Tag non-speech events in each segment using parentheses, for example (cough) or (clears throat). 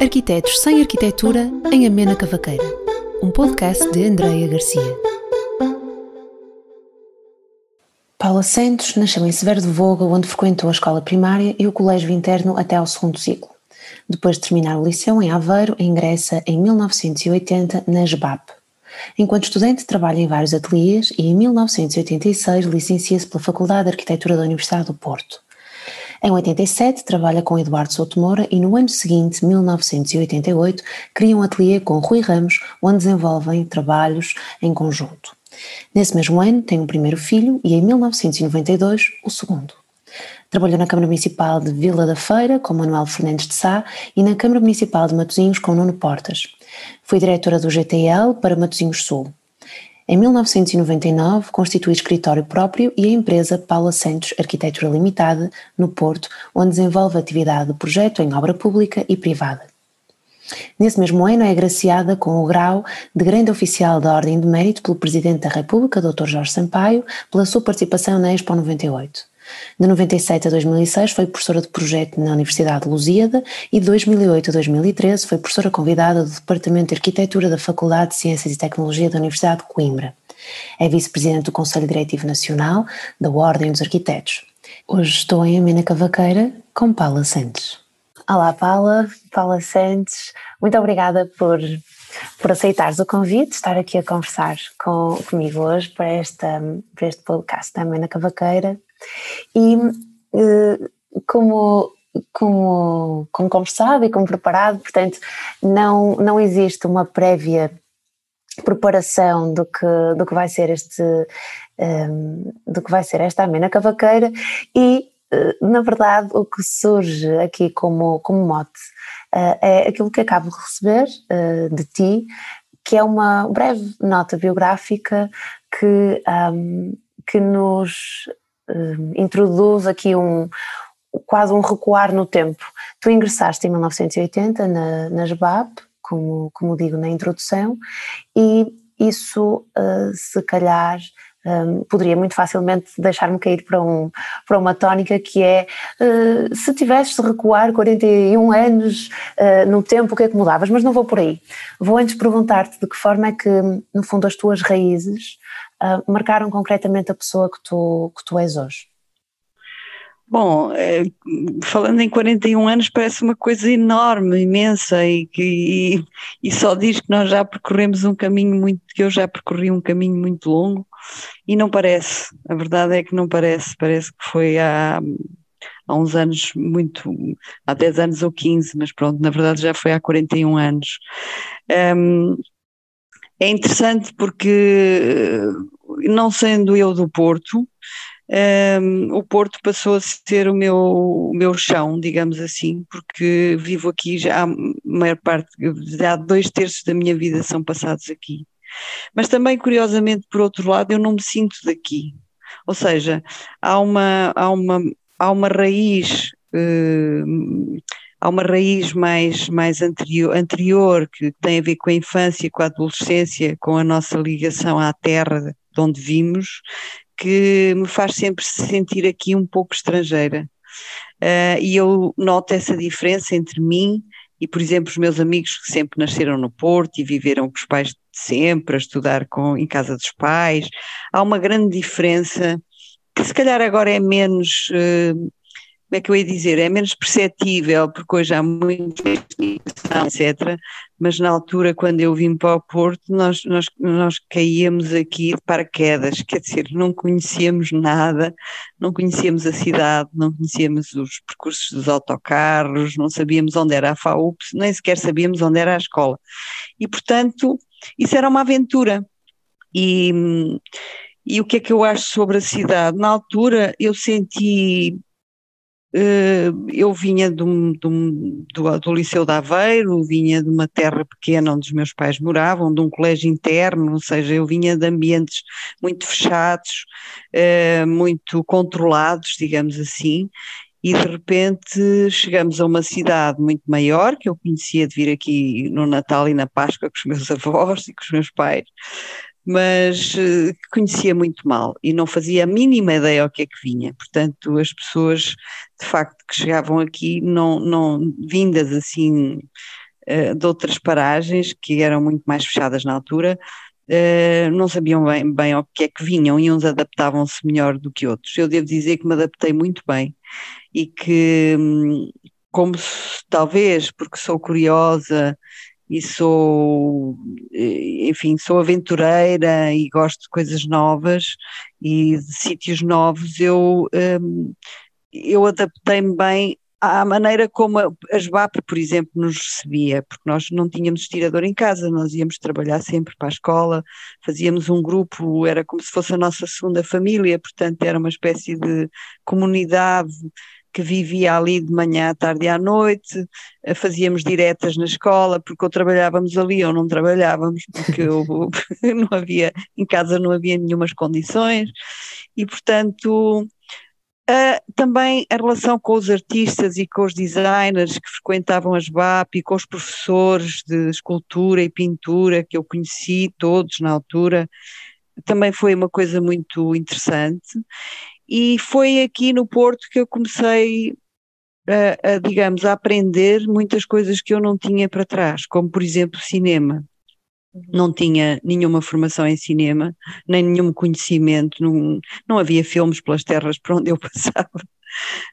Arquitetos sem Arquitetura em Amena Cavaqueira, um podcast de Andreia Garcia. Paula Santos nasceu em Severo de Voga, onde frequentou a escola primária e o colégio interno até ao segundo ciclo. Depois de terminar o liceu em Aveiro, ingressa em 1980 na SBAP. Enquanto estudante, trabalha em vários ateliês e em 1986 licencia-se pela Faculdade de Arquitetura da Universidade do Porto. Em 87, trabalha com Eduardo Souto Moura e no ano seguinte, 1988, cria um ateliê com Rui Ramos, onde desenvolvem trabalhos em conjunto. Nesse mesmo ano, tem um primeiro filho e em 1992, o segundo. Trabalhou na Câmara Municipal de Vila da Feira com Manuel Fernandes de Sá e na Câmara Municipal de Matosinhos com Nuno Portas. Foi diretora do GTL para Matosinhos Sul. Em 1999, constitui escritório próprio e a empresa Paula Santos Arquitetura Limitada, no Porto, onde desenvolve atividade de projeto em obra pública e privada. Nesse mesmo ano é agraciada com o grau de Grande Oficial da Ordem de Mérito pelo Presidente da República, Dr. Jorge Sampaio, pela sua participação na Expo 98. De 97 a 2006 foi professora de projeto na Universidade de Lusíada e de 2008 a 2013 foi professora convidada do Departamento de Arquitetura da Faculdade de Ciências e Tecnologia da Universidade de Coimbra. É vice-presidente do Conselho Diretivo Nacional da Ordem dos Arquitetos. Hoje estou em Amena Cavaqueira com Paula Santos. Olá Paula, Paula Santos, muito obrigada por por aceitares o convite, estar aqui a conversar com, comigo hoje para, esta, para este podcast da Amena Cavaqueira e eh, como, como, como conversado e como preparado, portanto, não, não existe uma prévia preparação do que, do que vai ser este um, ehm, do que vai ser esta amena cavaqueira e eh, na verdade o que surge aqui como, como mote uh, é aquilo que acabo de receber uh, de ti que é uma breve nota biográfica que, um, ehm, que nos introduz aqui um quase um recuar no tempo. Tu ingressaste em 1980 na, na SBAP, como, como digo na introdução, e isso uh, se calhar um, poderia muito facilmente deixar-me cair para, um, para uma tónica que é uh, se tivesses de recuar 41 anos uh, no tempo, o que é que mudavas? Mas não vou por aí. Vou antes perguntar-te de que forma é que, no fundo, as tuas raízes uh, marcaram concretamente a pessoa que tu, que tu és hoje? Bom, é, falando em 41 anos parece uma coisa enorme, imensa e, e, e só diz que nós já percorremos um caminho muito, que eu já percorri um caminho muito longo e não parece, a verdade é que não parece, parece que foi há, há uns anos muito, há 10 anos ou 15, mas pronto, na verdade já foi há 41 anos. Um, é interessante porque, não sendo eu do Porto, um, o Porto passou a ser o meu, o meu chão, digamos assim, porque vivo aqui já a maior parte, já dois terços da minha vida são passados aqui. Mas também, curiosamente, por outro lado, eu não me sinto daqui. Ou seja, há uma, há uma, há uma raiz. Uh, há uma raiz mais, mais anterior, anterior que tem a ver com a infância, com a adolescência, com a nossa ligação à terra de onde vimos, que me faz sempre sentir aqui um pouco estrangeira. Uh, e eu noto essa diferença entre mim e, por exemplo, os meus amigos que sempre nasceram no Porto e viveram com os pais sempre, a estudar com, em casa dos pais. Há uma grande diferença que se calhar agora é menos uh, como é que eu ia dizer, é menos perceptível, porque hoje há muita investigação, etc. Mas na altura, quando eu vim para o Porto, nós, nós, nós caíamos aqui de paraquedas, quer dizer, não conhecíamos nada, não conhecíamos a cidade, não conhecíamos os percursos dos autocarros, não sabíamos onde era a FAUP, nem sequer sabíamos onde era a escola. E, portanto, isso era uma aventura. E, e o que é que eu acho sobre a cidade? Na altura eu senti eh, eu vinha do, do, do, Liceu de Aveiro, vinha de uma terra pequena onde os meus pais moravam, de um colégio interno, ou seja, eu vinha de ambientes muito fechados, eh, muito controlados, digamos assim, e de repente chegamos a uma cidade muito maior, que eu conhecia de vir aqui no Natal e na Páscoa com os meus (laughs) avós e com os meus pais, mas uh, conhecia muito mal e não fazia a mínima ideia o que é que vinha. Portanto, as pessoas de facto que chegavam aqui, não, não vindas assim uh, de outras paragens que eram muito mais fechadas na altura, uh, não sabiam bem, bem ao que é que vinham e uns adaptavam-se melhor do que outros. Eu devo dizer que me adaptei muito bem e que, hum, como talvez porque sou curiosa e sou, eh, enfim, sou aventureira e gosto de coisas novas e de sítios novos, eu, um, eu adaptei-me bem à maneira como a SBAP, por exemplo, nos recebia, porque nós não tínhamos estirador em casa, nós íamos trabalhar sempre para a escola, fazíamos um grupo, era como se fosse a nossa segunda família, portanto era uma espécie de comunidade que vivia ali de manhã à tarde e à noite, eh, fazíamos diretas na escola, porque ou trabalhávamos ali ou não trabalhávamos, porque eu, (laughs) (laughs) não havia, em casa não havia nenhumas condições, e portanto Uh, também a relação com os artistas e com os designers que frequentavam as BAP e com os professores de escultura e pintura que eu conheci todos na altura, também foi uma coisa muito interessante. E foi aqui no Porto que eu comecei a, a, digamos, a aprender muitas coisas que eu não tinha para trás, como por exemplo cinema. Não tinha nenhuma formação em cinema, nem nenhum conhecimento, não, não havia filmes pelas terras por onde eu (laughs) passava.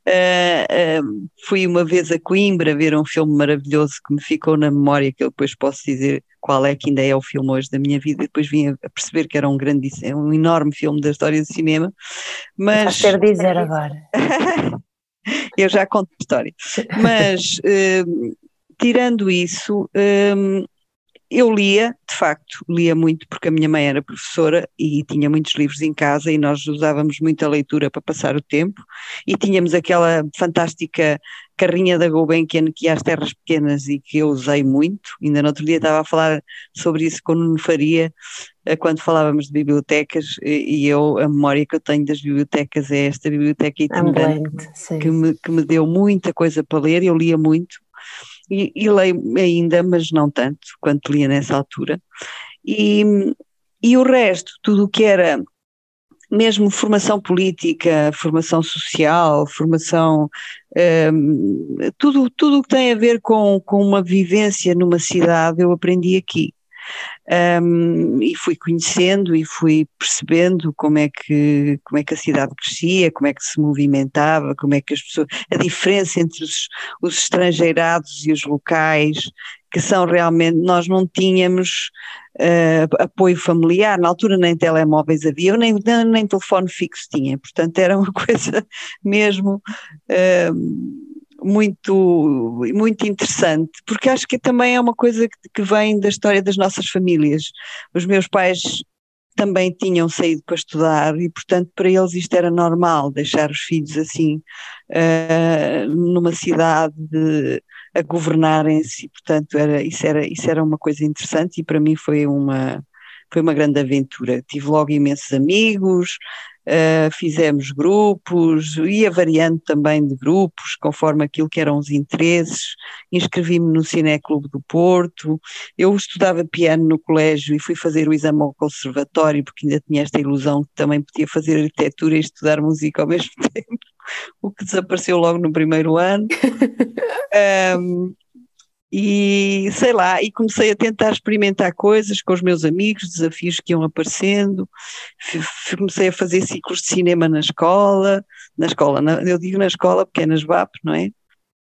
Uh, uh, fui uma vez a Coimbra ver um filme maravilhoso que me ficou na memória, que eu depois posso dizer qual é que ainda é o filme hoje da minha vida, e depois vim a perceber que era um grande, um enorme filme da história do cinema. Mas. Quer dizer agora. (laughs) eu já conto a história. Mas, uh, tirando isso, eu lia, de facto, lia muito porque a minha mãe era professora e tinha muitos livros em casa e nós usávamos muita leitura para passar o tempo e tínhamos aquela fantástica carrinha da Gulbenkian que ia às terras pequenas e que eu usei muito, ainda no outro dia estava a falar sobre isso com o Nuno Faria, eh, quando falávamos de bibliotecas e eu, a memória que eu tenho das bibliotecas é esta biblioteca itinerante que me, que me deu muita coisa para ler, eu lia muito e, e leio ainda, mas não tanto quanto lia nessa altura. E, e o resto, tudo o que era mesmo formação política, formação social, formação, um, tudo, o que tem a ver com, com uma vivência numa cidade, eu aprendi aqui um, e fui conhecendo e fui percebendo como é que como é que a cidade crescia, como é que se movimentava, como é que as pessoas a diferença entre os, os estrangeirados e os locais que são realmente nós não tínhamos uh, apoio familiar. Na altura nem telemóveis havia nem nem telefone fixo tinha portanto era uma (laughs) coisa mesmo uh, muito, muito interessante, porque acho que também é uma coisa que, vem da história das nossas famílias. Os meus pais também tinham saído para estudar e, portanto, para eles isto era normal, deixar os filhos assim uh, numa cidade de, a governarem-se, portanto, era, isso, era, isso era uma coisa interessante e para mim foi uma, foi uma grande aventura. Tive logo imensos amigos, Uh, fizemos grupos, ia variando também de grupos, conforme aquilo que eram os interesses, inscrevi-me no Cineclube do Porto, eu estudava piano no colégio e fui fazer o exame ao conservatório, porque ainda tinha esta ilusão que também podia fazer arquitetura e estudar música ao mesmo (laughs) tempo, o que desapareceu logo no primeiro ano. (laughs) um, e sei lá, e comecei a tentar experimentar coisas com os meus amigos, desafios que iam aparecendo, comecei a fazer ciclos de cinema na escola, na escola, eu digo na escola porque é nas BAP, não é?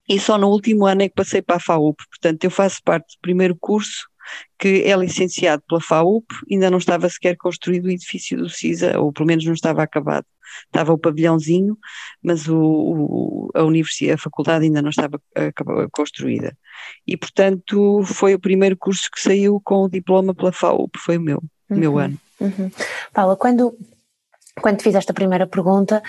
E só no último ano é que passei para a FAUP, portanto eu faço parte do primeiro curso que é licenciado pela FAUP, ainda não estava sequer construído o edifício do CISA, ou pelo menos não estava acabado. Estava o pavilhãozinho, mas o, o, a universidade, a faculdade ainda não estava construída. E, portanto, foi o primeiro curso que saiu com o diploma pela FAUP, foi o meu, uhum, meu ano. Uhum. Paula, quando, quando te fiz esta primeira pergunta,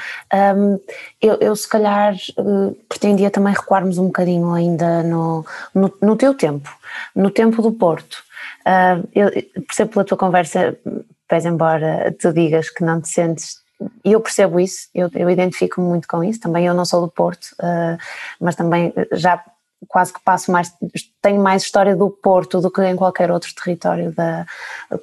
um, eu, eu, se calhar uh, pretendia também recuarmos um bocadinho ainda no, no, no teu tempo, no tempo do Porto. Uh, eu percebo pela tua conversa, pese embora tu digas que não te sentes e eu percebo isso, eu, eu identifico-me muito com isso, também eu não sou do Porto, uh, mas também já quase que passo mais, tenho mais história do Porto do que em qualquer outro território da,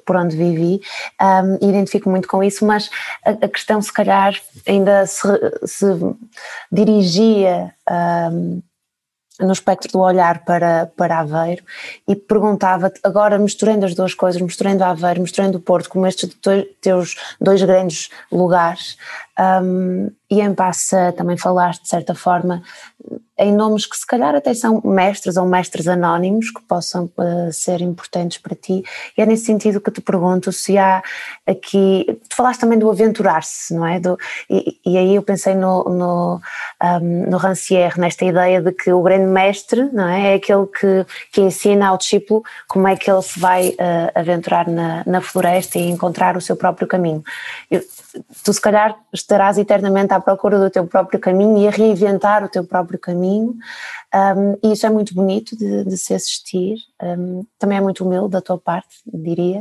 por onde vivi, um, identifico muito com isso, mas a, a questão se calhar ainda se, se dirigia um, no espectro do olhar para, para Aveiro e perguntava-te, agora misturando as duas coisas, misturando Aveiro, misturando o Porto, como estes teus dois grandes lugares, um, e em passa também falaste de certa forma em nomes que se calhar até são mestres ou mestres anónimos que possam uh, ser importantes para ti e é nesse sentido que te pergunto se há aqui, tu falaste também do aventurar-se, não é? Do, e, e, aí eu pensei no, no, um, no Rancière, nesta ideia de que o grande mestre não é? é aquele que, que ensina ao discípulo como é que ele se vai uh, aventurar na, na floresta e encontrar o seu próprio caminho. Eu, tu se calhar estarás eternamente à procura do teu próprio caminho e a reinventar o teu próprio caminho, um, e isso é muito bonito de, de se assistir, um, também é muito humilde da tua parte, diria,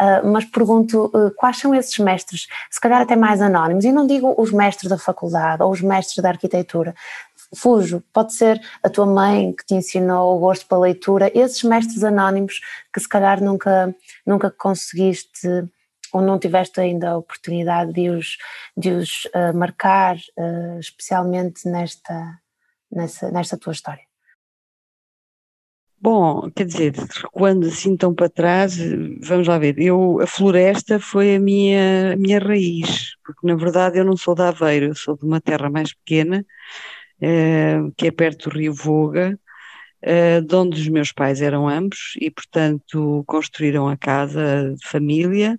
uh, mas pergunto uh, quais são esses mestres, se calhar até mais anónimos, e não digo os mestres da faculdade ou os mestres da arquitetura, fujo, pode ser a tua mãe que te ensinou o gosto pela leitura, esses mestres anónimos que se calhar nunca, nunca conseguiste ou não tiveste ainda a oportunidade de os, de os uh, marcar, uh, especialmente nesta, nessa, nesta tua história? Bom, quer dizer, quando assim tão para trás, vamos lá ver, eu, a floresta foi a minha, a minha raiz, porque na verdade eu não sou de Aveiro, eu sou de uma terra mais pequena, uh, que é perto do rio Voga, uh, de onde os meus pais eram ambos e portanto construíram a casa de família,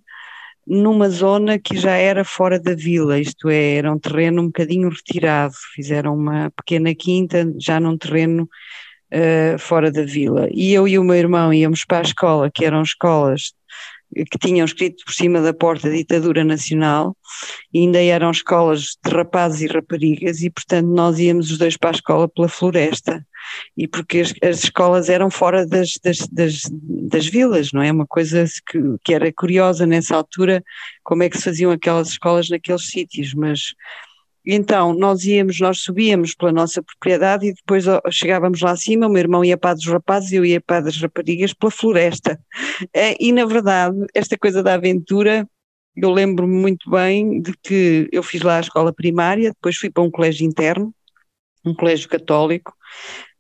numa zona que já era fora da vila, isto é, era um terreno um bocadinho retirado, fizeram uma pequena quinta já num terreno uh, fora da vila. E eu e o meu irmão íamos para a escola, que eram escolas que tinham escrito por cima da porta ditadura nacional, e ainda eram escolas de rapazes e raparigas, e portanto nós íamos os dois para a escola pela floresta, e porque as, as escolas eram fora das, das, das, das, vilas, não é? Uma coisa que, que era curiosa nessa altura, como é que se faziam aquelas escolas naqueles sítios, mas então, nós íamos, nós subíamos pela nossa propriedade e depois chegávamos lá acima, o meu irmão ia para dos rapazes e eu ia para das raparigas pela floresta. É, e, na verdade, esta coisa da aventura, eu lembro-me muito bem de que eu fiz lá a escola primária, depois fui para um colégio interno, um colégio católico,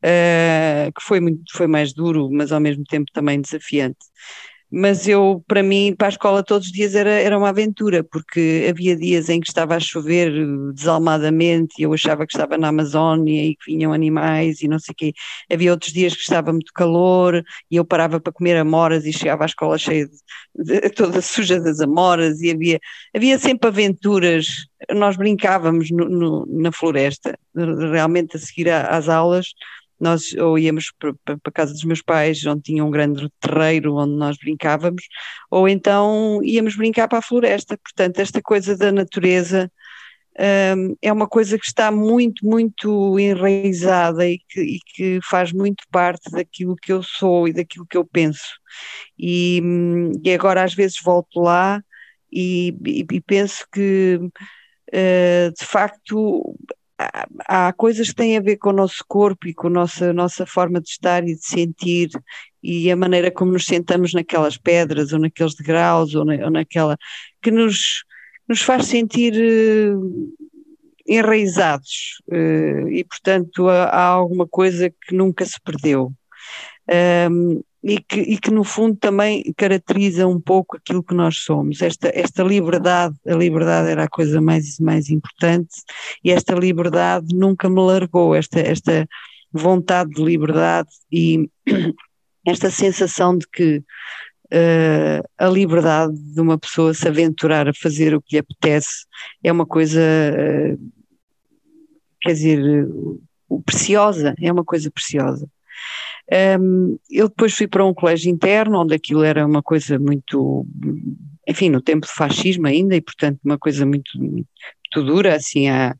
uh, que foi, muito, foi mais duro, mas ao mesmo tempo também desafiante mas eu, para mim, para a escola todos os dias era, era uma aventura, porque havia dias em que estava a chover desalmadamente e eu achava que estava na Amazónia e que vinham animais e não sei o quê. Havia outros dias que estava muito calor e eu parava para comer amoras e chegava à escola cheia de, de, toda suja das amoras e havia, havia sempre aventuras. Nós brincávamos no, no, na floresta, realmente a seguir às aulas nós ou íamos para, a casa dos meus pais, onde tinha um grande terreiro onde nós brincávamos, ou então íamos brincar para a floresta. Portanto, esta coisa da natureza um, é uma coisa que está muito, muito enraizada e que, e que, faz muito parte daquilo que eu sou e daquilo que eu penso. E, e agora às vezes volto lá e, e, e penso que uh, de facto há, coisas que têm a ver com o nosso corpo e com a nossa, nossa forma de estar e de sentir e a maneira como nos sentamos naquelas pedras ou naqueles degraus ou, na, ou naquela que nos, nos faz sentir uh, enraizados uh, e portanto há, há, alguma coisa que nunca se perdeu. Um, e que, e que no fundo também caracteriza um pouco aquilo que nós somos. Esta, esta liberdade, a liberdade era a coisa mais, mais importante e esta liberdade nunca me largou, esta, esta vontade de liberdade e (clears throat) esta sensação de que uh, a liberdade de uma pessoa se aventurar a fazer o que lhe apetece é uma coisa, uh, quer dizer, preciosa, é uma coisa preciosa. Um, eu depois fui para um colégio interno, onde aquilo era uma coisa muito, enfim, no tempo do fascismo ainda, e portanto uma coisa muito, muito dura, assim, a,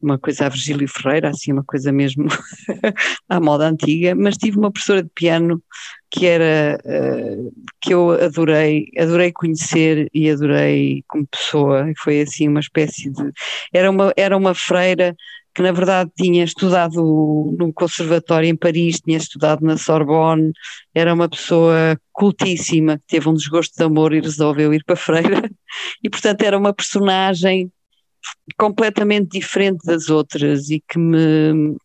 uma coisa a Virgílio Ferreira, assim, uma coisa mesmo (laughs) à moda antiga, mas tive uma professora de piano que era, uh, que eu adorei, adorei conhecer e adorei como pessoa, foi assim uma espécie de, era uma, era uma freira que na verdade tinha estudado no Conservatório em Paris, tinha estudado na Sorbonne, era uma pessoa cultíssima, que teve um desgosto de amor e resolveu ir para Freira, e portanto era uma personagem completamente diferente das outras e que me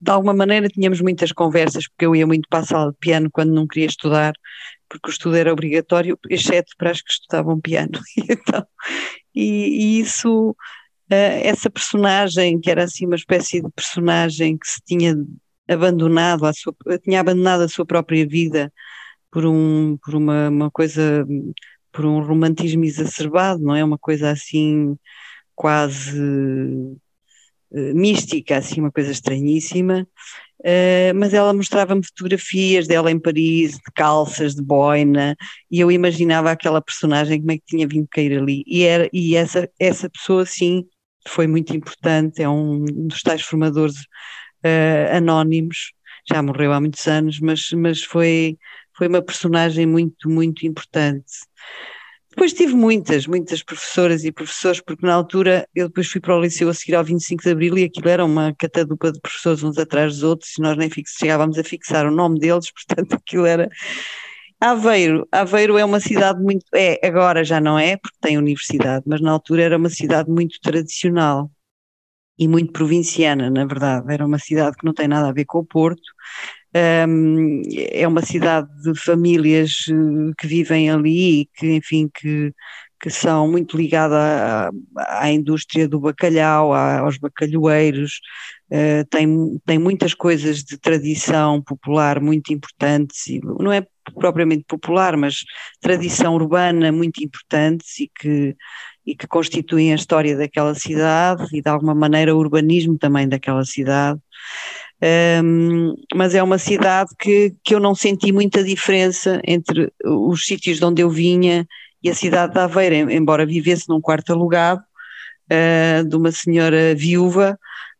de alguma maneira tínhamos muitas conversas, porque eu ia muito para a sala de piano quando não queria estudar, porque o estudo era obrigatório, exceto para as que estudavam piano. (laughs) então, e, e isso, essa personagem, que era assim uma espécie de personagem que se tinha abandonado, a sua, tinha abandonado a sua própria vida por, um, por uma, uma coisa, por um romantismo exacerbado, não é? Uma coisa assim quase uh, mística, assim, uma coisa estranhíssima. Uh, mas ela mostrava-me fotografias dela em Paris, de calças, de boina, e eu imaginava aquela personagem como é que tinha vindo cair ali. E, era, e essa, essa pessoa, sim, foi muito importante, é um dos tais formadores uh, anónimos, já morreu há muitos anos, mas, mas foi, foi uma personagem muito, muito importante. Depois tive muitas, muitas professoras e professores, porque na altura eu depois fui para o liceu a seguir ao 25 de Abril e aquilo era uma catadupa de professores uns atrás dos outros e nós nem chegávamos a fixar o nome deles, (laughs) portanto aquilo era... Aveiro, Aveiro é uma cidade muito, é, agora já não é, porque tem universidade, mas na altura era uma cidade muito tradicional e muito provinciana, na verdade. Era uma cidade que não tem nada a ver com o Porto. Um, é uma cidade de famílias eh, que vivem ali e que, enfim, que, que são muito ligadas à, à indústria do bacalhau, aos bacalhoeiros, uh, tem, tem muitas coisas de tradição popular muito importantes, e não é propriamente popular, mas tradição urbana muito importantes e que e que constituem a história daquela cidade e de alguma maneira o urbanismo também daquela cidade. Um, mas é uma cidade que, que eu não senti muita diferença entre os sítios de onde eu vinha e a cidade de Aveiro, embora vivesse num quarto alugado uh, de uma senhora viúva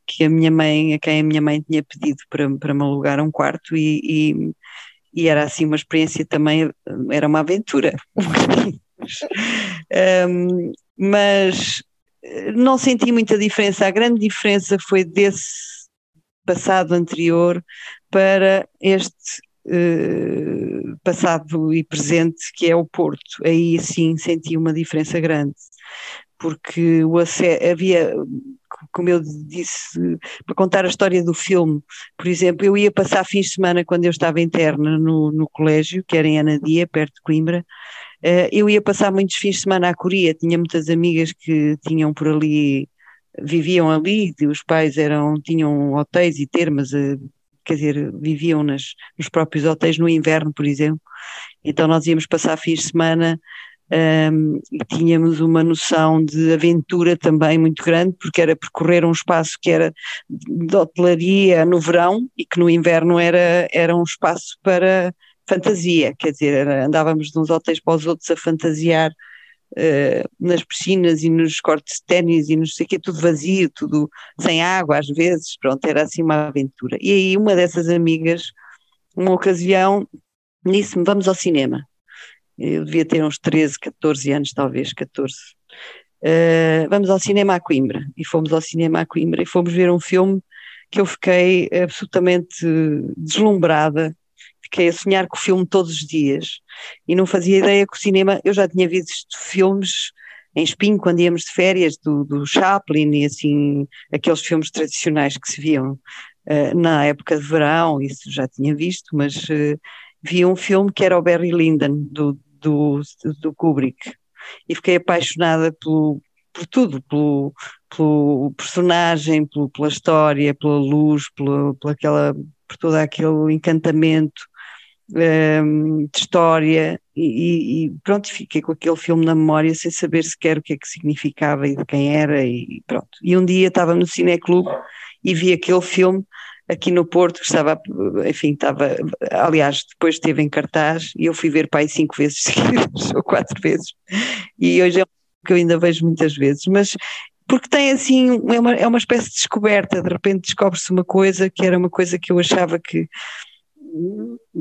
que a minha mãe, a quem a minha mãe tinha pedido para, para me alugar um quarto e, e, e era assim uma experiência também, era uma aventura. (laughs) um, mas eh, não senti muita diferença. A grande diferença foi desse passado anterior para este uh, passado e presente que é o Porto. Aí sim senti uma diferença grande, porque o havia, como eu disse, para contar a história do filme, por exemplo, eu ia passar fins de semana quando eu estava interna no, no colégio, que era em Anadia, perto de Coimbra, Uh, eu ia passar muitos fins de semana à Coreia, tinha muitas amigas que tinham por ali, viviam ali, os pais eram, tinham hotéis e termas, uh, quer dizer, viviam nas, nos próprios hotéis no inverno, por exemplo. Então nós íamos passar fins de semana um, e tínhamos uma noção de aventura também muito grande, porque era percorrer um espaço que era de hotelaria no verão e que no inverno era, era um espaço para fantasia, quer dizer, andávamos de uns hotéis para os outros a fantasiar uh, nas piscinas e nos cortes de ténis e não sei o quê, tudo vazio, tudo sem água às vezes, pronto, era assim uma aventura. E aí uma dessas amigas, uma ocasião, disse-me, vamos ao cinema. Eu devia ter uns 13, 14 anos, talvez, 14. Uh, eh, vamos ao cinema a Coimbra. E fomos ao cinema a Coimbra e fomos ver um filme que eu fiquei absolutamente deslumbrada fiquei a sonhar com o filme todos os dias e não fazia ideia que o cinema, eu já tinha visto filmes em Espinho quando íamos de férias do, do Chaplin e assim, aqueles filmes tradicionais que se viam uh, na época de verão, isso já tinha visto, mas uh, vi um filme que era o Barry Lyndon do, do, do Kubrick e fiquei apaixonada pelo, por tudo, pelo, pelo personagem, pelo, pela história, pela luz, pela, pela aquela, por todo aquele encantamento um, ehm, de história e, e, pronto, fiquei com aquele filme na memória sem saber sequer o que é que significava e de quem era e pronto. E um dia estava no Cineclube e vi aquele filme aqui no Porto, que estava, enfim, estava, aliás, depois esteve em cartaz e eu fui ver pai cinco vezes (laughs) seguidas, ou quatro vezes, e hoje é um que eu ainda vejo muitas vezes, mas porque tem assim, é uma, é uma espécie de descoberta, de repente descobre-se uma coisa que era uma coisa que eu achava que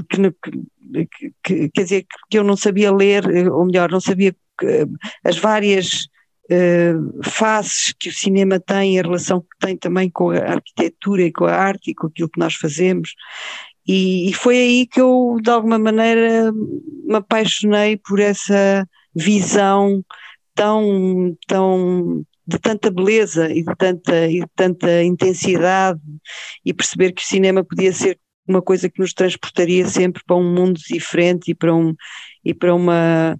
que, que, quer dizer, que eu não sabia ler, ou melhor, não sabia as várias uh, faces que o cinema tem, a relação que tem também com a arquitetura e com a arte e com aquilo que nós fazemos. E, e foi aí que eu, de alguma maneira, me apaixonei por essa visão tão, tão de tanta beleza e de tanta, e de tanta intensidade e perceber que o cinema podia ser uma coisa que nos transportaria sempre para um mundo diferente e para, um, e para, uma,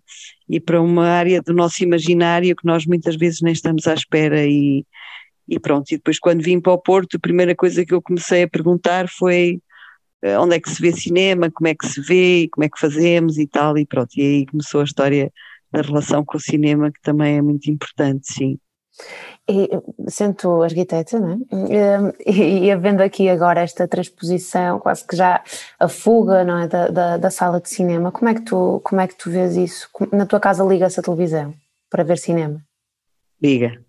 e para uma área do nosso imaginário que nós muitas vezes nem estamos à espera e, e pronto. E depois quando vim para o Porto, a primeira coisa que eu comecei a perguntar foi eh, onde é que se vê cinema, como é que se vê, como é que fazemos e tal, e pronto. E aí começou a história da relação com o cinema, que também é muito importante, sim. E, sendo arquiteta, não é? E, e, havendo aqui agora esta transposição, quase que já a fuga não é? da, da, da, sala de cinema, como é, que tu, como é que tu vês isso? Na tua casa liga-se a televisão para ver cinema? Liga.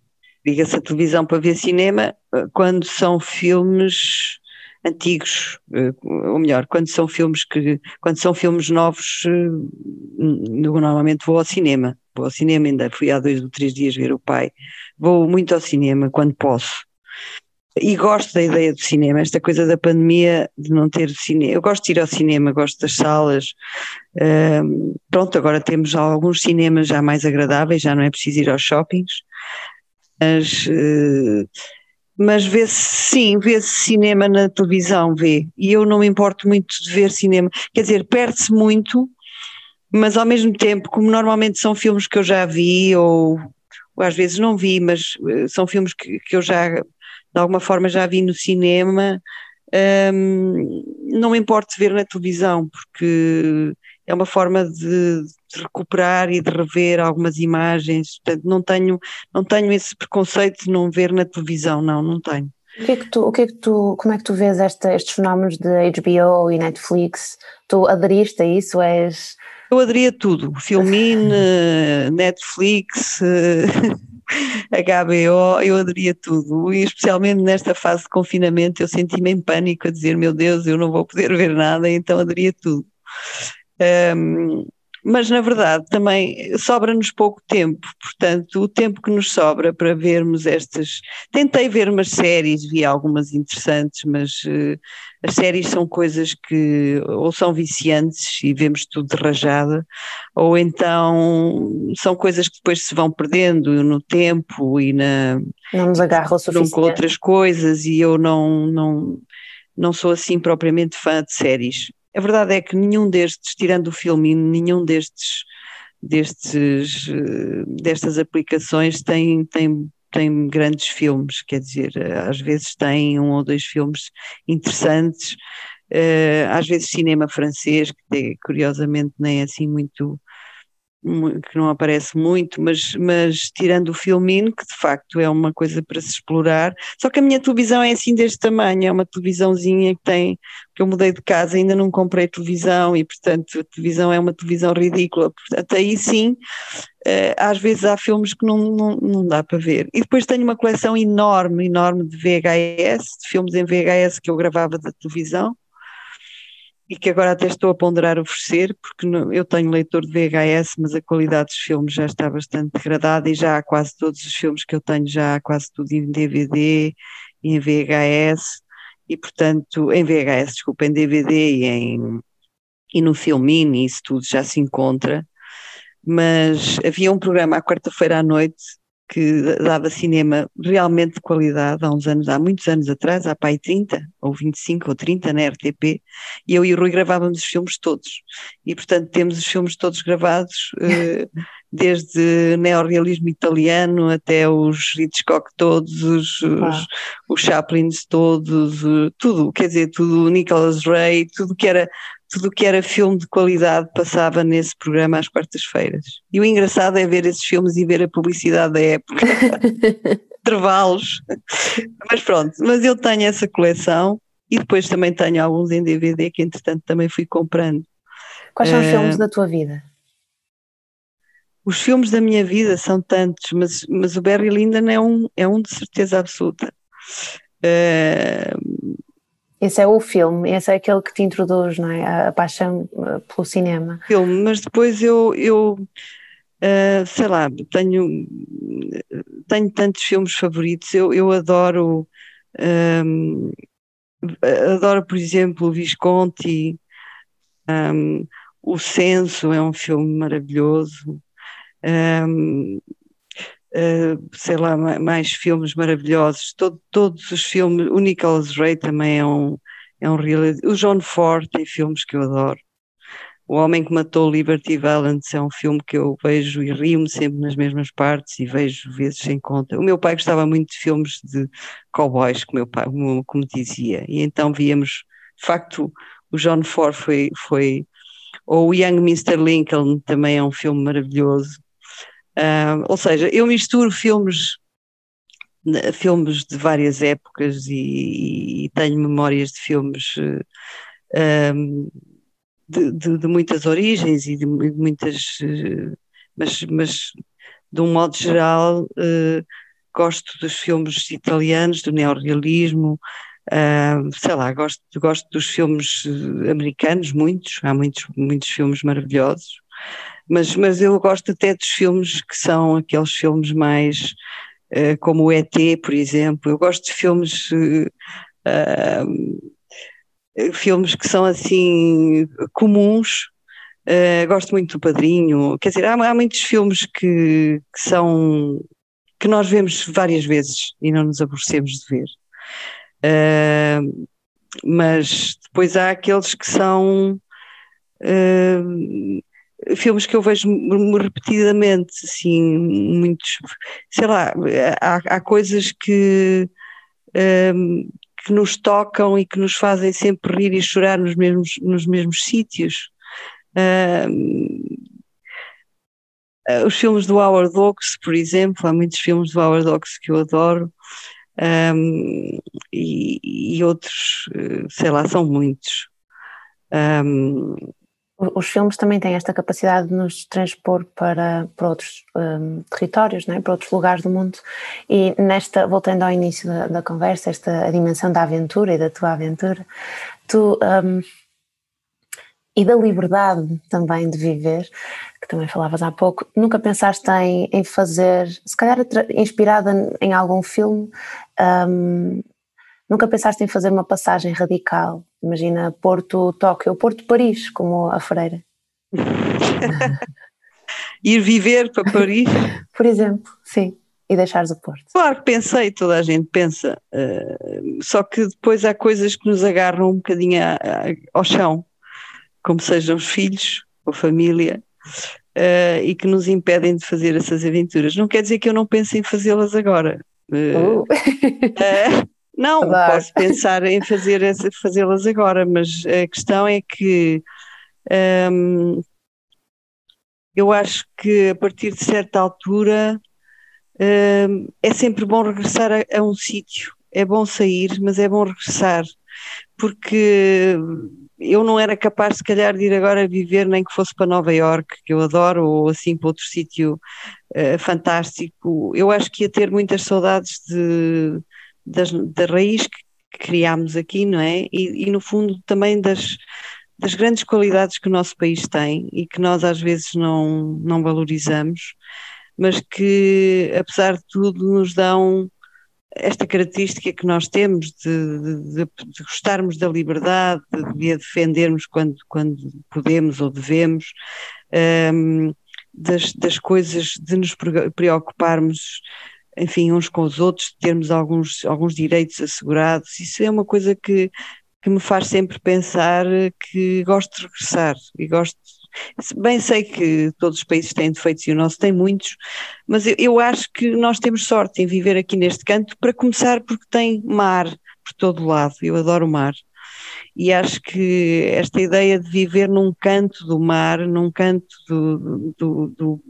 Liga-se a televisão para ver cinema eh, quando são filmes antigos, eh, ou melhor, quando são filmes que, quando são filmes novos, eh, normalmente vou ao cinema vou ao cinema, ainda fui há dois ou três dias ver o pai, vou muito ao cinema quando posso. E gosto da ideia do cinema, esta coisa da pandemia de não ter cinema. Eu gosto de ir ao cinema, gosto das salas. Uh, pronto, agora temos alguns cinemas já mais agradáveis, já não é preciso ir aos shoppings. Mas, uh, mas vê-se, sim, vê-se cinema na televisão, vê. E eu não me importo muito de ver cinema. Quer dizer, perde-se muito mas ao mesmo tempo, como normalmente são filmes que eu já vi, ou, ou às vezes não vi, mas uh, são filmes que, que eu já, de alguma forma, já vi no cinema, um, não me importa ver na televisão, porque é uma forma de, de, recuperar e de rever algumas imagens, portanto não tenho, não tenho esse preconceito de não ver na televisão, não, não tenho. O que é que tu, o que é que tu, como é que tu vês esta, estes fenómenos de HBO e Netflix? Tu aderiste a isso? És eu aderia tudo, Filmin, (laughs) Netflix, (laughs) HBO, eu aderia tudo, e especialmente nesta fase de confinamento eu senti-me em pânico a dizer, meu Deus, eu não vou poder ver nada, então aderia tudo. Um, mas na verdade também sobra-nos pouco tempo, portanto, o tempo que nos sobra para vermos estas. Tentei ver umas séries, vi algumas interessantes, mas uh, as séries são coisas que ou são viciantes e vemos tudo de rajada, ou então são coisas que depois se vão perdendo no tempo e na. Não nos agarram o suficiente. com outras coisas e eu não. não não sou assim propriamente fã de séries. A verdade é que nenhum destes, tirando o filme, nenhum destes, destes, eh, destas aplicações tem, tem, tem grandes filmes, quer dizer, às vezes tem um ou dois filmes interessantes, eh, às vezes cinema francês, que curiosamente nem é assim muito que não aparece muito, mas, mas tirando o filminho, que de facto é uma coisa para se explorar. Só que a minha televisão é assim deste tamanho, é uma televisãozinha que tem, que eu mudei de casa, ainda não comprei televisão e portanto a televisão é uma televisão ridícula, portanto aí sim, eh, às vezes há filmes que não, não, não dá para ver. E depois tenho uma coleção enorme, enorme de VHS, de filmes em VHS que eu gravava da televisão, e que agora até estou a ponderar oferecer, porque eu tenho leitor de VHS, mas a qualidade dos filmes já está bastante degradada e já há quase todos os filmes que eu tenho, já há quase tudo em DVD em VHS, e portanto, em VHS, desculpa, em DVD e, em, e no Filmini, isso tudo já se encontra, mas havia um programa à quarta-feira à noite que dava cinema realmente de qualidade há uns anos, há muitos anos atrás, há pai 30 ou 25 ou 30 na RTP, e eu e o Rui gravávamos os filmes todos. E portanto temos os filmes todos gravados, eh, (laughs) desde neorrealismo italiano até os Hitchcock todos, os, os, os Chaplins todos, tudo, quer dizer, tudo, Nicholas Ray, tudo que era tudo o que era filme de qualidade passava nesse programa às quartas-feiras. E o engraçado é ver esses filmes e ver a publicidade da época, (laughs) intervalos. mas pronto, mas eu tenho essa coleção e depois também tenho alguns em DVD que entretanto também fui comprando. Quais são os uh, filmes da tua vida? Os filmes da minha vida são tantos, mas, mas o Barry Lyndon é um, é um de certeza absoluta. Uh, esse é o filme, esse é aquele que te introduz, não é? A, a paixão uh, pelo cinema. Filme, mas depois eu, eu uh, sei lá, tenho, tenho tantos filmes favoritos. Eu, eu adoro, um, adoro, por exemplo, o Visconti, um, O Censo é um filme maravilhoso. Um, uh, sei lá, mais filmes maravilhosos. Todo, todos os filmes, o Nicholas Ray também é um, é um. O John Ford tem filmes que eu adoro. O Homem que Matou Liberty Valance é um filme que eu vejo e rio-me sempre nas mesmas partes e vejo vezes sem conta. O meu pai gostava muito de filmes de cowboys, como, meu pai, como, como dizia, e então víamos, de facto, o John Ford foi, foi ou o Young Mr. Lincoln também é um filme maravilhoso. Uh, ou seja, eu misturo filmes filmes de várias épocas e, e tenho memórias de filmes uh, de, de, de, muitas origens e de, muitas, uh, mas, mas de um modo geral uh, gosto dos filmes italianos, do neorrealismo, Uh, sei lá, gosto, gosto dos filmes americanos, muitos, há muitos, muitos filmes maravilhosos, mas, mas eu gosto até dos filmes que são aqueles filmes mais uh, como o ET, por exemplo. Eu gosto de filmes. Uh, filmes que são assim comuns, gosto muito do Padrinho, quer dizer, há, há muitos filmes que, que são que nós vemos várias vezes e não nos aborrecemos de ver. Uh, mas depois há aqueles que são uh, filmes que eu vejo repetidamente, assim, muitos, sei lá, há, há coisas que, uh, que nos tocam e que nos fazem sempre rir e chorar nos mesmos, nos mesmos sítios. os filmes do Howard Hawks, por exemplo, há muitos filmes do Howard Hawks que eu adoro um, e, e, outros, eh, sei lá, são muitos. Um, os filmes também têm esta capacidade de nos transpor para, para outros um, territórios, é? para outros lugares do mundo. E nesta, voltando ao início da, da conversa, esta dimensão da aventura e da tua aventura, tu um, e da liberdade também de viver, que também falavas há pouco, nunca pensaste em, em fazer, se calhar inspirada em algum filme, um, nunca pensaste em fazer uma passagem radical? Imagina Porto-Tóquio ou Porto-Paris, como a freira. (laughs) Ir viver para Paris? Por exemplo, sim. E deixares o Porto. Claro que pensei, toda a gente pensa, uh, só que depois há coisas que nos agarram um bocadinho a, a, ao chão, como sejam os filhos, a família, uh, e que nos impedem de fazer essas aventuras. Não quer dizer que eu não pense em fazê-las agora, Uh, não, posso pensar em fazer fazê-las agora, mas a questão é que um, eu acho que a partir de certa altura um, é sempre bom regressar a, a um sítio. É bom sair, mas é bom regressar, porque eu não era capaz, se calhar, de ir agora viver, nem que fosse para Nova York, que eu adoro, ou assim para outro sítio uh, fantástico. Eu acho que ia ter muitas saudades de, das, da raiz que criámos aqui, não é? E, e, no fundo também das, das grandes qualidades que o nosso país tem e que nós às vezes não, não valorizamos, mas que, apesar de tudo, nos dão esta característica que nós temos de, de, de gostarmos da liberdade, de, a defendermos quando, quando podemos ou devemos, um, das, das coisas, de nos preocuparmos, enfim, uns com os outros, termos alguns, alguns direitos assegurados, isso é uma coisa que, que me faz sempre pensar que gosto de regressar e gosto Bem sei que todos os países têm defeitos e o nosso tem muitos, mas eu, eu, acho que nós temos sorte em viver aqui neste canto, para começar porque tem mar por todo lado, eu adoro o mar. E acho que esta ideia de viver num canto do mar, num canto do, do, do,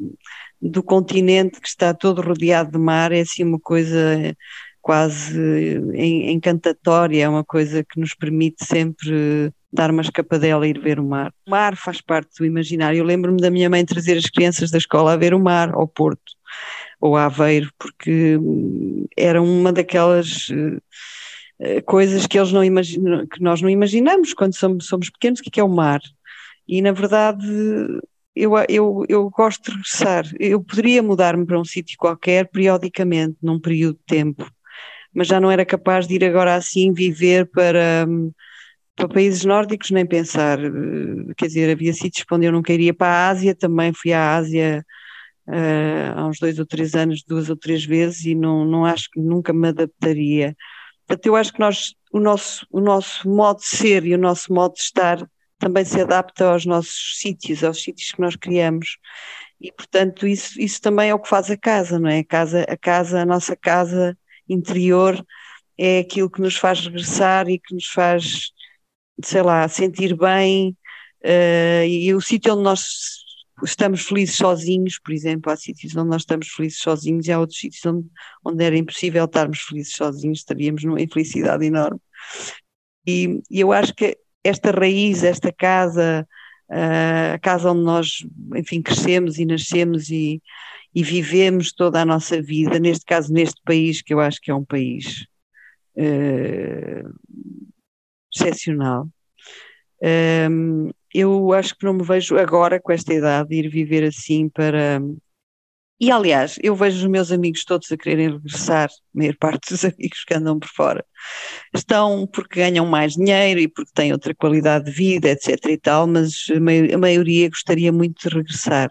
do continente que está todo rodeado de mar, é assim uma coisa quase encantatória, é uma coisa que nos permite sempre dar uma escapadela e ir ver o mar. O mar faz parte do imaginário. Eu lembro-me da minha mãe trazer as crianças da escola a ver o mar ao Porto ou a Aveiro, porque hum, era uma daquelas uh, coisas que eles não imaginam, que nós não imaginamos quando somos, somos pequenos, o que é, é o mar. E na verdade eu, eu, eu gosto de regressar. Eu poderia mudar-me para um sítio qualquer periodicamente, num período de tempo, mas já não era capaz de ir agora assim viver para para países nórdicos nem pensar, quer dizer, havia sítios onde eu não queria para a Ásia, também fui à Ásia uh, há uns dois ou três anos, duas ou três vezes, e não, não acho que nunca me adaptaria. Portanto, eu acho que nós, o nosso, o nosso modo de ser e o nosso modo de estar também se adapta aos nossos sítios, aos sítios que nós criamos. E, portanto, isso, isso também é o que faz a casa, não é? A casa, a casa, a nossa casa interior é aquilo que nos faz regressar e que nos faz, sei lá, sentir bem. Uh, e o sítio onde nós estamos felizes sozinhos, por exemplo, há sítios onde nós estamos felizes sozinhos e há outros sítios onde, onde era impossível estarmos felizes sozinhos, estaríamos numa infelicidade enorme. E, e eu acho que esta raiz, esta casa, uh, a casa onde nós, enfim, crescemos e nascemos e, e vivemos toda a nossa vida, neste caso neste país, que eu acho que é um país uh, excepcional. Um, eu acho que não me vejo agora com esta idade ir viver assim para. E aliás, eu vejo os meus amigos todos a quererem regressar, a maior parte dos (laughs) amigos que andam por fora. Estão porque ganham mais dinheiro e porque têm outra qualidade de vida, etc. e tal, mas a maioria gostaria muito de regressar.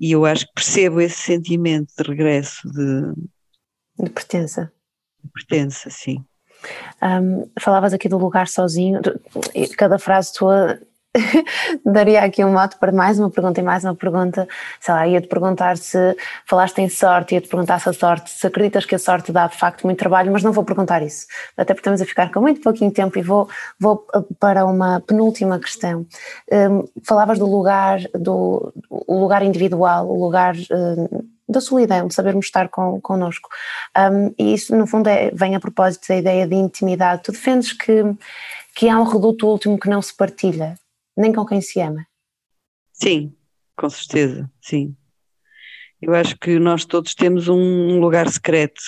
E eu acho que percebo esse sentimento de regresso, de. De pertença. De pertença, sim. Um, falavas aqui do lugar sozinho, cada frase tua (laughs) daria aqui um mote para mais uma pergunta e mais uma pergunta. Sei lá, ia-te perguntar se falaste em sorte, ia-te perguntar se a sorte, se acreditas que a sorte dá de facto muito trabalho, mas não vou perguntar isso, até porque estamos a ficar com muito pouquinho tempo e vou, vou para uma penúltima questão. Um, falavas do lugar, do lugar individual, o lugar. Um, da solidão, de sabermos estar com, connosco. Um, e isso, no fundo, é, vem a propósito da ideia de intimidade. Tu defendes que, que há um reduto último que não se partilha, nem com quem se ama. Sim, com certeza, sim. Eu acho que nós todos temos um lugar secreto.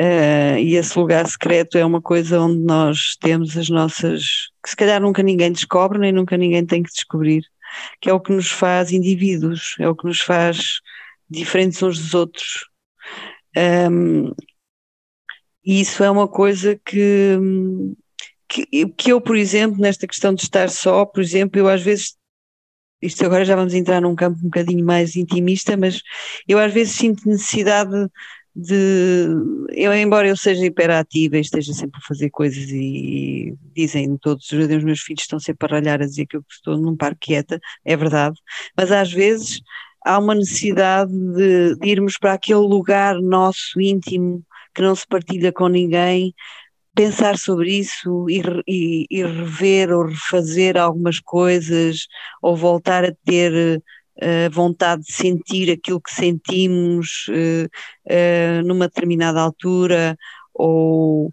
Uh, e esse lugar secreto é uma coisa onde nós temos as nossas. que se calhar nunca ninguém descobre, nem nunca ninguém tem que descobrir, que é o que nos faz indivíduos, é o que nos faz diferentes uns dos outros. Um, e isso é uma coisa que, que, que eu, por exemplo, nesta questão de estar só, por exemplo, eu às vezes isto agora já vamos entrar num campo um bocadinho mais intimista, mas eu às vezes sinto necessidade de, eu embora eu seja hiperativa e esteja sempre a fazer coisas e, e dizem todos os meus filhos estão sempre a ralhar a dizer que eu estou num parque quieta, é verdade, mas às vezes há uma necessidade de, de irmos para aquele lugar nosso íntimo que não se partilha com ninguém pensar sobre isso e, e, e, rever ou refazer algumas coisas ou voltar a ter uh, vontade de sentir aquilo que sentimos uh, numa determinada altura ou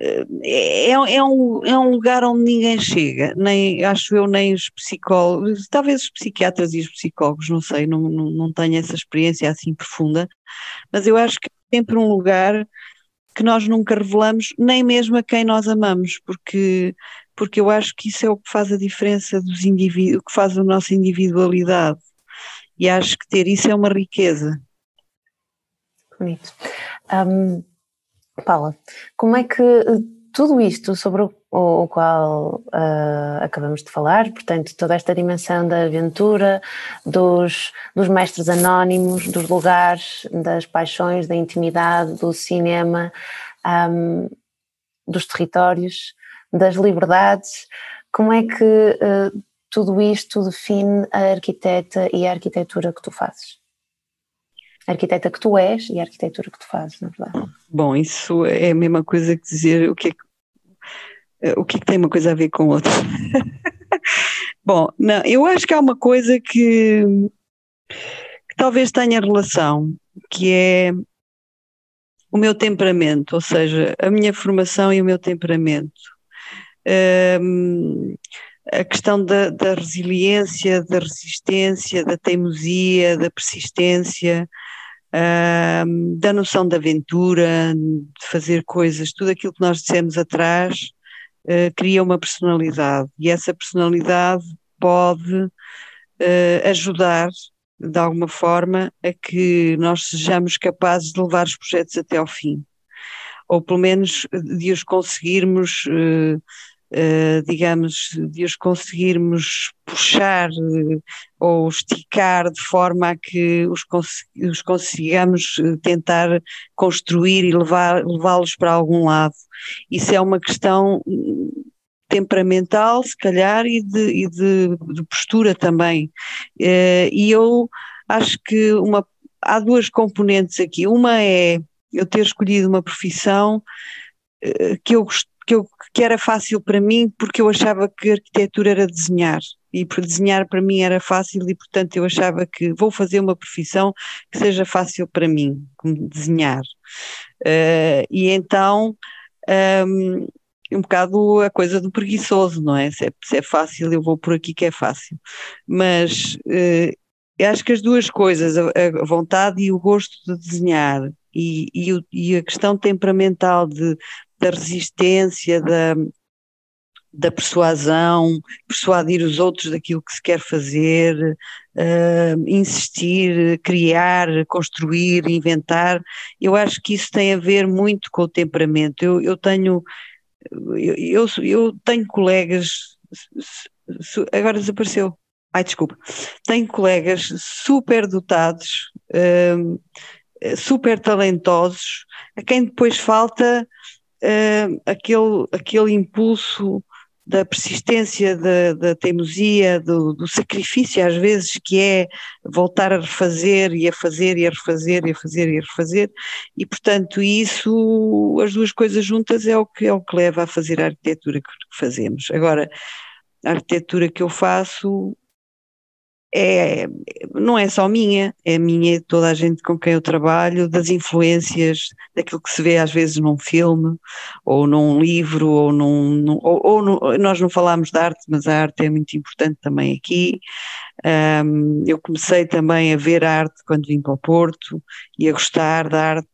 é, é, um, é um lugar onde ninguém chega, nem acho eu, nem os psicólogos, talvez os psiquiatras e os psicólogos, não sei, não, não, não tenho essa experiência assim profunda, mas eu acho que é sempre um lugar que nós nunca revelamos, nem mesmo a quem nós amamos, porque, porque eu acho que isso é o que faz a diferença dos indivíduos, o que faz a nossa individualidade. E acho que ter isso é uma riqueza. Bonito. Um, Paula, como é que tudo isto sobre o, o qual uh, acabamos de falar, portanto, toda esta dimensão da aventura, dos, dos mestres anónimos, dos lugares, das paixões, da intimidade, do cinema, um, dos territórios, das liberdades, como é que uh, tudo isto define a arquiteta e a arquitetura que tu fazes? A arquiteta que tu és e a arquitetura que tu fazes, na verdade. Bom, isso é a mesma coisa que dizer o que é que eh, o que, é que tem uma coisa a ver com outra? (laughs) Bom, não, eu acho que há uma coisa que, que talvez tenha relação, que é o meu temperamento, ou seja, a minha formação e o meu temperamento. Um, a questão da, da, resiliência, da resistência, da teimosia, da persistência, um, da noção de aventura, de fazer coisas, tudo aquilo que nós dissemos atrás, uh, cria uma personalidade. E essa personalidade pode uh, ajudar de alguma forma a que nós sejamos capazes de levar os projetos até ao fim, ou pelo menos de os conseguirmos uh, uh, digamos, de os conseguirmos puxar uh, ou esticar de forma a que os, cons os consigamos tentar construir e levá-los para algum lado. Isso é uma questão temperamental, se calhar, e de, e de, de postura também. e eu acho que uma, há duas componentes aqui. Uma é eu ter escolhido uma profissão uh, que eu que, eu, que era fácil para mim porque eu achava que arquitetura era desenhar e desenhar para mim era fácil e portanto eu achava que vou fazer uma profissão que seja fácil para mim, como desenhar. Uh, e então um, um bocado a coisa do preguiçoso, não é? Se, é? se é fácil, eu vou por aqui que é fácil. Mas eu acho que as duas coisas, a, a vontade e o gosto de desenhar e, e, e a questão temperamental de, da resistência, da, da persuasão, persuadir os outros daquilo que se quer fazer, uh, insistir, criar, construir, inventar. Eu acho que isso tem a ver muito com o temperamento. Eu, eu tenho eu, eu, eu tenho colegas agora desapareceu. Ai, desculpa. Tenho colegas super dotados, uh, super talentosos, a quem depois falta uh, aquele, aquele impulso da persistência, da, da teimosia, do, do, sacrifício às vezes, que é voltar a refazer e a fazer e a refazer e a fazer e a refazer, e portanto isso, as duas coisas juntas é o que, é o que leva a fazer a arquitetura que fazemos. Agora, a arquitetura que eu faço é, não é só minha, é minha de toda a gente com quem eu trabalho, das influências daquilo que se vê às vezes num filme, ou num livro, ou num. num ou, ou no, nós não falamos de arte, mas a arte é muito importante também aqui. Um, eu comecei também a ver arte quando vim para o Porto e a gostar da arte.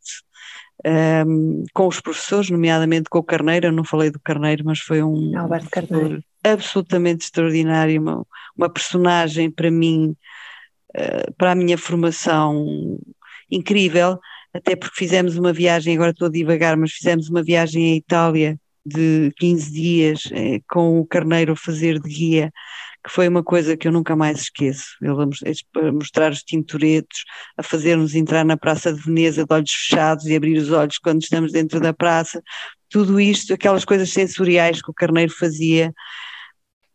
Um, com os professores, nomeadamente com o Carneiro, eu não falei do Carneiro, mas foi um Alberto Carneiro. absolutamente extraordinário, uma, uma personagem para mim, uh, para a minha formação incrível, até porque fizemos uma viagem, agora estou a divagar, mas fizemos uma viagem à Itália de 15 dias eh, com o Carneiro a fazer de guia, que foi uma coisa que eu nunca mais esqueço. Ele a mostrar os tintoretos, a fazer-nos entrar na Praça de Veneza de olhos fechados e abrir os olhos quando estamos dentro da praça. Tudo isto, aquelas coisas sensoriais que o Carneiro fazia,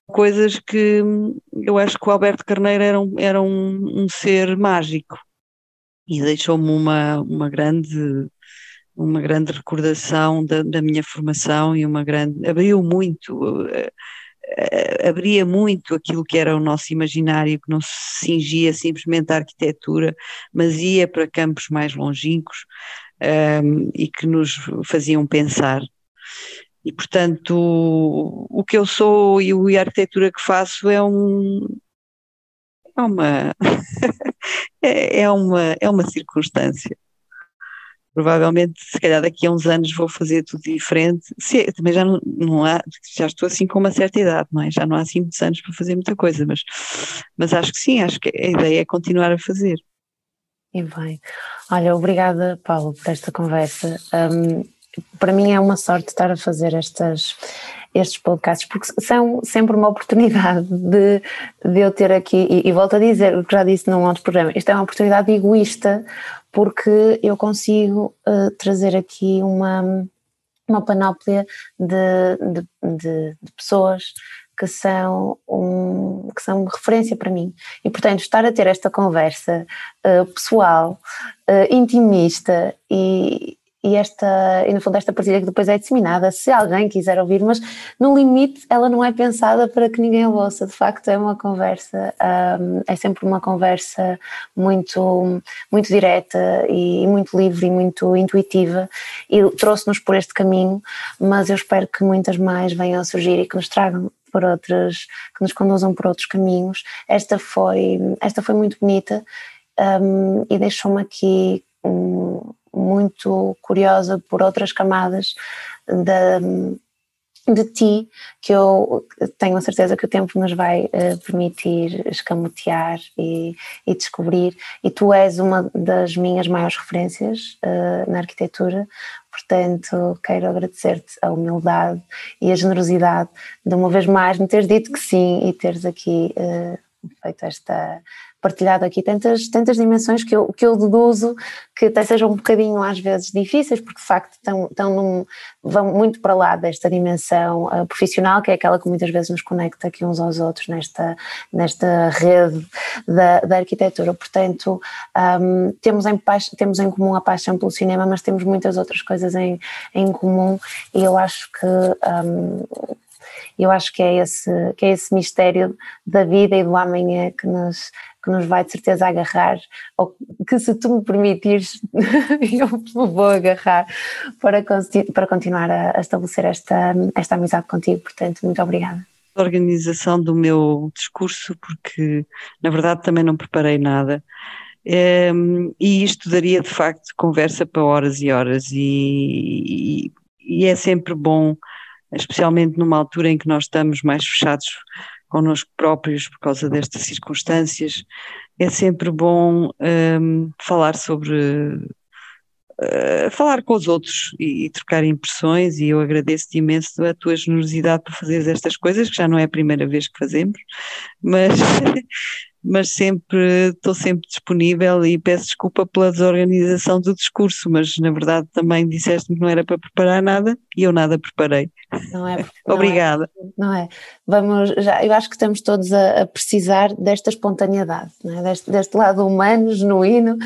coisas que eu acho que o Alberto Carneiro era um, era um, um ser mágico e deixou-me uma, uma grande uma grande recordação da, da, minha formação e uma grande abriu muito uh, abria muito aquilo que era o nosso imaginário que não se cingia simplesmente à arquitetura mas ia para campos mais longínquos um, ehm, e que nos faziam pensar e, portanto, o que eu sou e a arquitetura que faço é um. É uma, (laughs) é, é uma, é uma circunstância. Provavelmente, se calhar daqui a uns anos vou fazer tudo diferente. Se, também já não, não há, já estou assim com uma certa idade, não é? Já não há assim muitos anos para fazer muita coisa, mas, mas acho que sim, acho que a ideia é continuar a fazer. E bem, olha, obrigada Paulo por esta conversa. Um, para mim é uma sorte estar a fazer estas, estes podcasts, porque são sempre uma oportunidade de, de eu ter aqui, e, e, volto a dizer o que já disse num outro programa, isto é uma oportunidade egoísta, porque eu consigo uh, trazer aqui uma, uma panóplia de, de, de, de pessoas que são, um, que são referência para mim. E, portanto, estar a ter esta conversa uh, pessoal, uh, intimista e, e esta, e no fundo esta partilha que depois é disseminada, se alguém quiser ouvir, mas no limite ela não é pensada para que ninguém a ouça, de facto é uma conversa, um, é sempre uma conversa muito, muito direta e, muito livre e muito intuitiva e trouxe-nos por este caminho, mas eu espero que muitas mais venham a surgir e que nos tragam por outros, que nos conduzam por outros caminhos. Esta foi, esta foi muito bonita um, e deixou-me aqui um, muito curiosa por outras camadas de, de ti que eu tenho a certeza que o tempo nos vai uh, permitir escamotear e, e, descobrir. E tu és uma das minhas maiores referências uh, na arquitetura, portanto quero agradecer-te a humildade e a generosidade de uma vez mais me teres dito que sim e teres aqui uh, feito esta partilhado aqui tantas, tantas dimensões que eu, que eu deduzo que até sejam um bocadinho às vezes difíceis, porque de facto estão, estão num, vão muito para lá desta dimensão uh, profissional, que é aquela que muitas vezes nos conecta aqui uns aos outros nesta, nesta rede da, da arquitetura. Portanto, um, temos, em, temos em comum a paixão pelo cinema, mas temos muitas outras coisas em, em comum e eu acho que. Um, eu acho que é esse que é esse mistério da vida e do amanhã que nos que nos vai de certeza agarrar, ou que se tu me permitires, (laughs) eu vou agarrar para, para continuar a, a estabelecer esta, esta amizade contigo. Portanto, muito obrigada organização do meu discurso, porque na verdade também não preparei nada. Um, e isto daria de facto conversa para horas e horas, e, e, e, é sempre bom, especialmente numa altura em que nós estamos mais fechados connosco próprios por causa destas circunstâncias. É sempre bom um, falar sobre. Uh, falar com os outros e, e, trocar impressões, e eu agradeço-te imenso a tua generosidade por fazer estas coisas, que já não é a primeira vez que fazemos, mas (laughs) mas sempre estou sempre disponível e peço desculpa pela desorganização do discurso, mas na verdade também disseste-me que não era para preparar nada e eu nada preparei. Não é? (laughs) Não Obrigada. É, não é? Vamos, já, eu acho que estamos todos a, a precisar desta espontaneidade, é? deste, deste, lado humano, genuíno,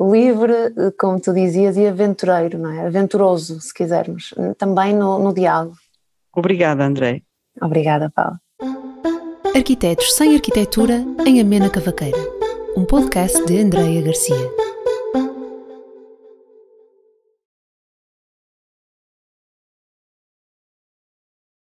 livre, como tu dizias, e aventureiro, não é? Aventuroso, se quisermos, também no, no diálogo. Obrigada, André. Obrigada, Paula. Arquitetos sem Arquitetura em Amena Cavaqueira, um podcast de Andreia Garcia.